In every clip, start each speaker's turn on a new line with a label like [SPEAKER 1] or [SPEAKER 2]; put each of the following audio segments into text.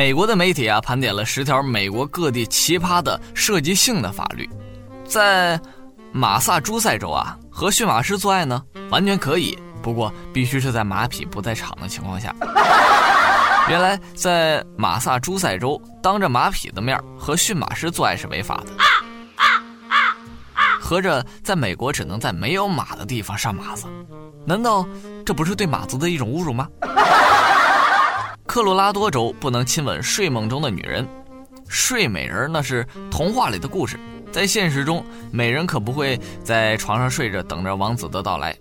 [SPEAKER 1] 美国的媒体啊盘点了十条美国各地奇葩的涉及性的法律，在马萨诸塞州啊，和驯马师做爱呢完全可以，不过必须是在马匹不在场的情况下。原来在马萨诸塞州，当着马匹的面和驯马师做爱是违法的。合着在美国只能在没有马的地方上马子，难道这不是对马子的一种侮辱吗？科罗拉多州不能亲吻睡梦中的女人，睡美人那是童话里的故事，在现实中美人可不会在床上睡着等着王子的到来，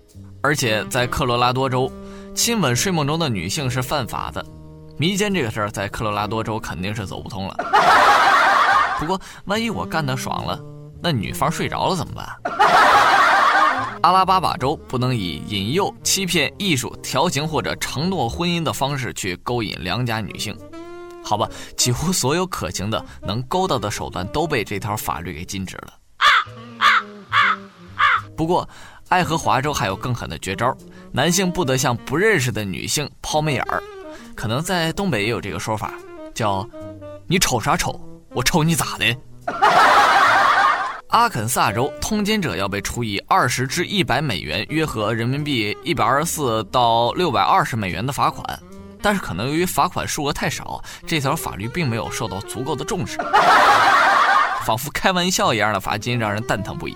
[SPEAKER 1] 而且在科罗拉多州，亲吻睡梦中的女性是犯法的。迷奸这个事儿在科罗拉多州肯定是走不通了。不过万一我干得爽了，那女方睡着了怎么办？阿拉巴马州不能以引诱、欺骗、艺术、调情或者承诺婚姻的方式去勾引良家女性。好吧，几乎所有可行的能勾到的手段都被这条法律给禁止了。不过，爱荷华州还有更狠的绝招：男性不得向不认识的女性抛媚眼儿。可能在东北也有这个说法，叫“你瞅啥瞅，我瞅你咋的”。阿肯萨州通奸者要被处以二十至一百美元，约合人民币一百二十四到六百二十美元的罚款。但是可能由于罚款数额太少，这条法律并没有受到足够的重视，仿佛开玩笑一样的罚金让人蛋疼不已。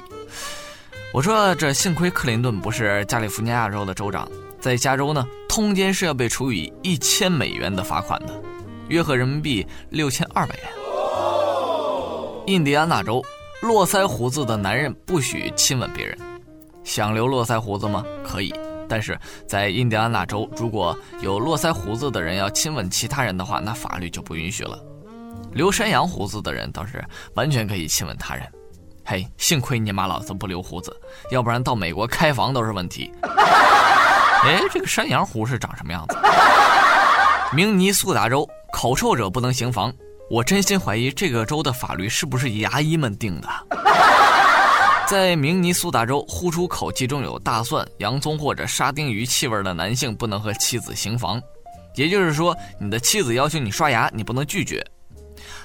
[SPEAKER 1] 我说这幸亏克林顿不是加利福尼亚州的州长。在加州呢，通奸是要被处以一千美元的罚款的，约合人民币六千二百元。印第安纳州，络腮胡子的男人不许亲吻别人。想留络腮胡子吗？可以，但是在印第安纳州，如果有络腮胡子的人要亲吻其他人的话，那法律就不允许了。留山羊胡子的人倒是完全可以亲吻他人。嘿，幸亏你妈老子不留胡子，要不然到美国开房都是问题。哎，这个山羊胡是长什么样子？明尼苏达州口臭者不能行房，我真心怀疑这个州的法律是不是牙医们定的。在明尼苏达州，呼出口气中有大蒜、洋葱或者沙丁鱼气味的男性不能和妻子行房，也就是说，你的妻子要求你刷牙，你不能拒绝。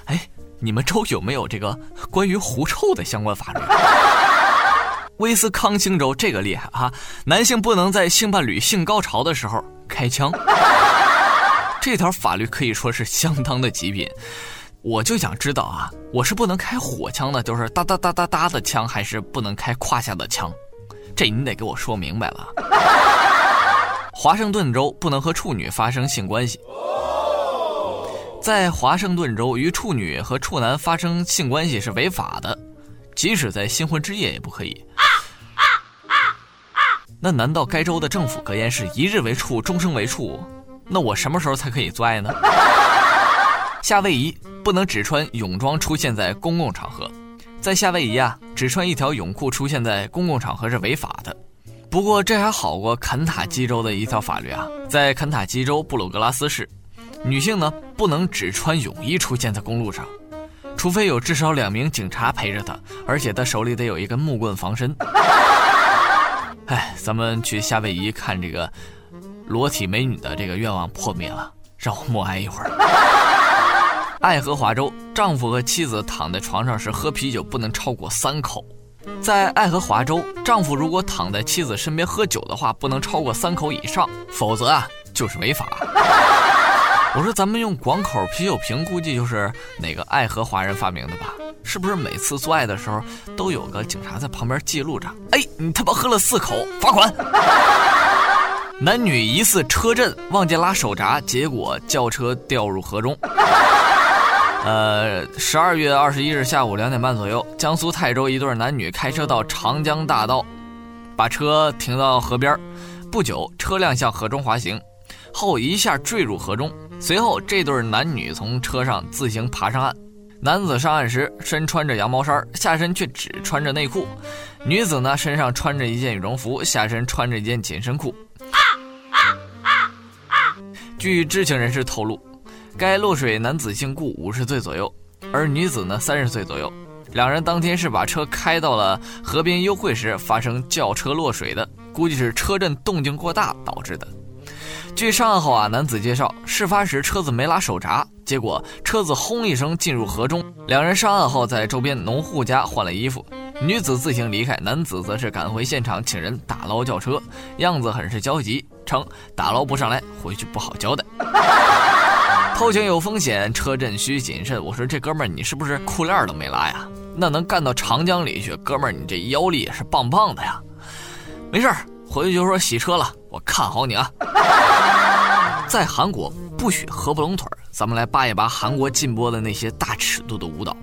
[SPEAKER 1] 哎，你们州有没有这个关于狐臭的相关法律？威斯康星州这个厉害哈，男性不能在性伴侣性高潮的时候开枪。这条法律可以说是相当的极品。我就想知道啊，我是不能开火枪的，就是哒哒哒哒哒的枪，还是不能开胯下的枪？这你得给我说明白了。华盛顿州不能和处女发生性关系。在华盛顿州，与处女和处男发生性关系是违法的，即使在新婚之夜也不可以。那难道该州的政府格言是一日为处，终生为处？那我什么时候才可以做爱呢？夏威夷不能只穿泳装出现在公共场合，在夏威夷啊，只穿一条泳裤出现在公共场合是违法的。不过这还好过肯塔基州的一条法律啊，在肯塔基州布鲁格拉斯市，女性呢不能只穿泳衣出现在公路上，除非有至少两名警察陪着她，而且她手里得有一根木棍防身。哎，咱们去夏威夷看这个裸体美女的这个愿望破灭了，让我默哀一会儿。爱荷华州，丈夫和妻子躺在床上时喝啤酒不能超过三口。在爱荷华州，丈夫如果躺在妻子身边喝酒的话，不能超过三口以上，否则啊就是违法。我说咱们用广口啤酒瓶，估计就是哪个爱荷华人发明的吧？是不是每次做爱的时候都有个警察在旁边记录着？哎，你他妈喝了四口，罚款！男女疑似车震忘记拉手闸，结果轿车掉入河中。呃，十二月二十一日下午两点半左右，江苏泰州一对男女开车到长江大道，把车停到河边，不久车辆向河中滑行，后一下坠入河中，随后这对男女从车上自行爬上岸。男子上岸时身穿着羊毛衫，下身却只穿着内裤；女子呢，身上穿着一件羽绒服，下身穿着一件紧身裤。啊啊啊啊据知情人士透露，该落水男子姓顾，五十岁左右，而女子呢三十岁左右。两人当天是把车开到了河边幽会时发生轿车落水的，估计是车震动静过大导致的。据上岸后啊，男子介绍，事发时车子没拉手闸。结果车子轰一声进入河中，两人上岸后在周边农户家换了衣服，女子自行离开，男子则是赶回现场请人打捞轿车，样子很是焦急，称打捞不上来，回去不好交代。偷情有风险，车震需谨慎。我说这哥们儿，你是不是裤链都没拉呀？那能干到长江里去，哥们儿你这腰力也是棒棒的呀。没事儿，回去就说洗车了，我看好你啊。在韩国不许合不拢腿儿，咱们来扒一扒韩国禁播的那些大尺度的舞蹈。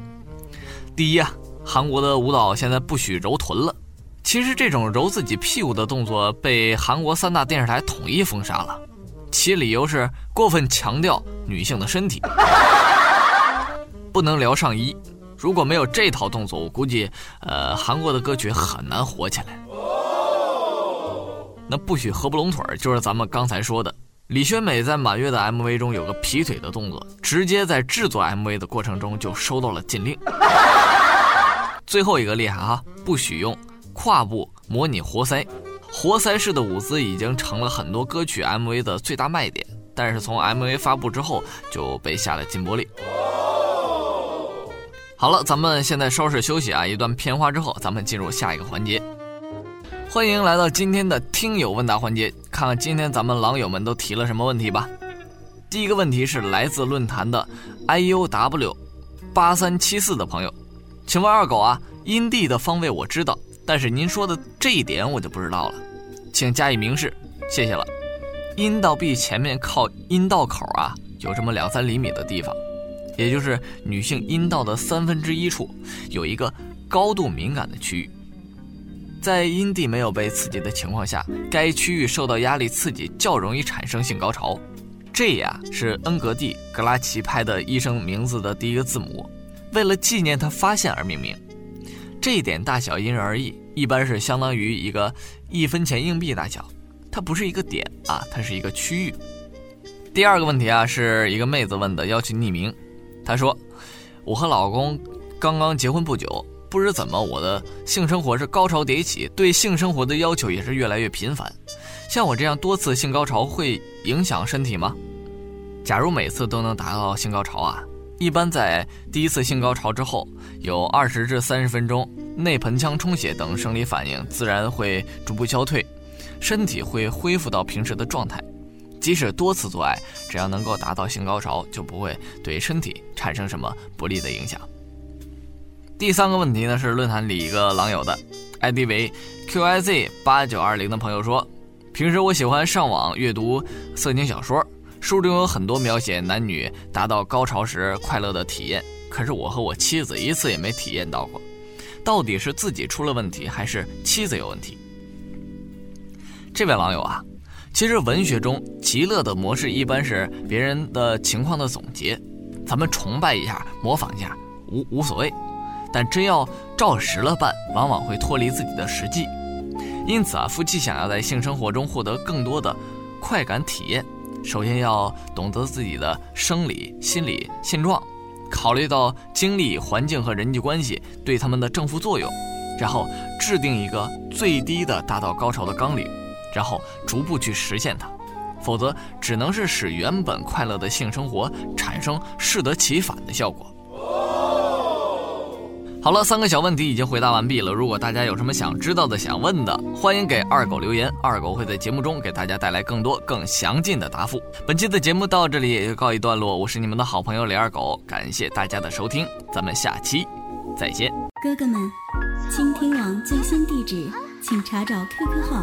[SPEAKER 1] 第一啊，韩国的舞蹈现在不许揉臀了。其实这种揉自己屁股的动作被韩国三大电视台统一封杀了，其理由是过分强调女性的身体，不能撩上衣。如果没有这套动作，我估计，呃，韩国的歌曲很难火起来。那不许合不拢腿，就是咱们刚才说的。李宣美在满月的 MV 中有个劈腿的动作，直接在制作 MV 的过程中就收到了禁令。最后一个厉害哈，不许用胯部模拟活塞，活塞式的舞姿已经成了很多歌曲 MV 的最大卖点，但是从 MV 发布之后就被下了禁播令。好了，咱们现在稍事休息啊，一段片花之后，咱们进入下一个环节。欢迎来到今天的听友问答环节，看看今天咱们狼友们都提了什么问题吧。第一个问题是来自论坛的 iuw 八三七四的朋友，请问二狗啊，阴蒂的方位我知道，但是您说的这一点我就不知道了，请加以明示，谢谢了。阴道壁前面靠阴道口啊，有这么两三厘米的地方，也就是女性阴道的三分之一处，有一个高度敏感的区域。在阴蒂没有被刺激的情况下，该区域受到压力刺激较容易产生性高潮。这呀是恩格蒂·格拉奇拍的医生名字的第一个字母，为了纪念他发现而命名。这一点大小因人而异，一般是相当于一个一分钱硬币大小。它不是一个点啊，它是一个区域。第二个问题啊，是一个妹子问的，要求匿名。她说：“我和老公刚刚结婚不久。”不知怎么，我的性生活是高潮迭起，对性生活的要求也是越来越频繁。像我这样多次性高潮会影响身体吗？假如每次都能达到性高潮啊，一般在第一次性高潮之后，有二十至三十分钟内盆腔充血等生理反应自然会逐步消退，身体会恢复到平时的状态。即使多次做爱，只要能够达到性高潮，就不会对身体产生什么不利的影响。第三个问题呢，是论坛里一个狼友的，ID 为 QIZ 八九二零的朋友说，平时我喜欢上网阅读色情小说，书中有很多描写男女达到高潮时快乐的体验，可是我和我妻子一次也没体验到过，到底是自己出了问题，还是妻子有问题？这位网友啊，其实文学中极乐的模式一般是别人的情况的总结，咱们崇拜一下，模仿一下，无无所谓。但真要照实了办，往往会脱离自己的实际。因此啊，夫妻想要在性生活中获得更多的快感体验，首先要懂得自己的生理、心理现状，考虑到经历、环境和人际关系对他们的正负作用，然后制定一个最低的达到高潮的纲领，然后逐步去实现它。否则，只能是使原本快乐的性生活产生适得其反的效果。好了，三个小问题已经回答完毕了。如果大家有什么想知道的、想问的，欢迎给二狗留言，二狗会在节目中给大家带来更多、更详尽的答复。本期的节目到这里也就告一段落，我是你们的好朋友李二狗，感谢大家的收听，咱们下期再见。
[SPEAKER 2] 哥哥们，倾听网最新地址，请查找 QQ 号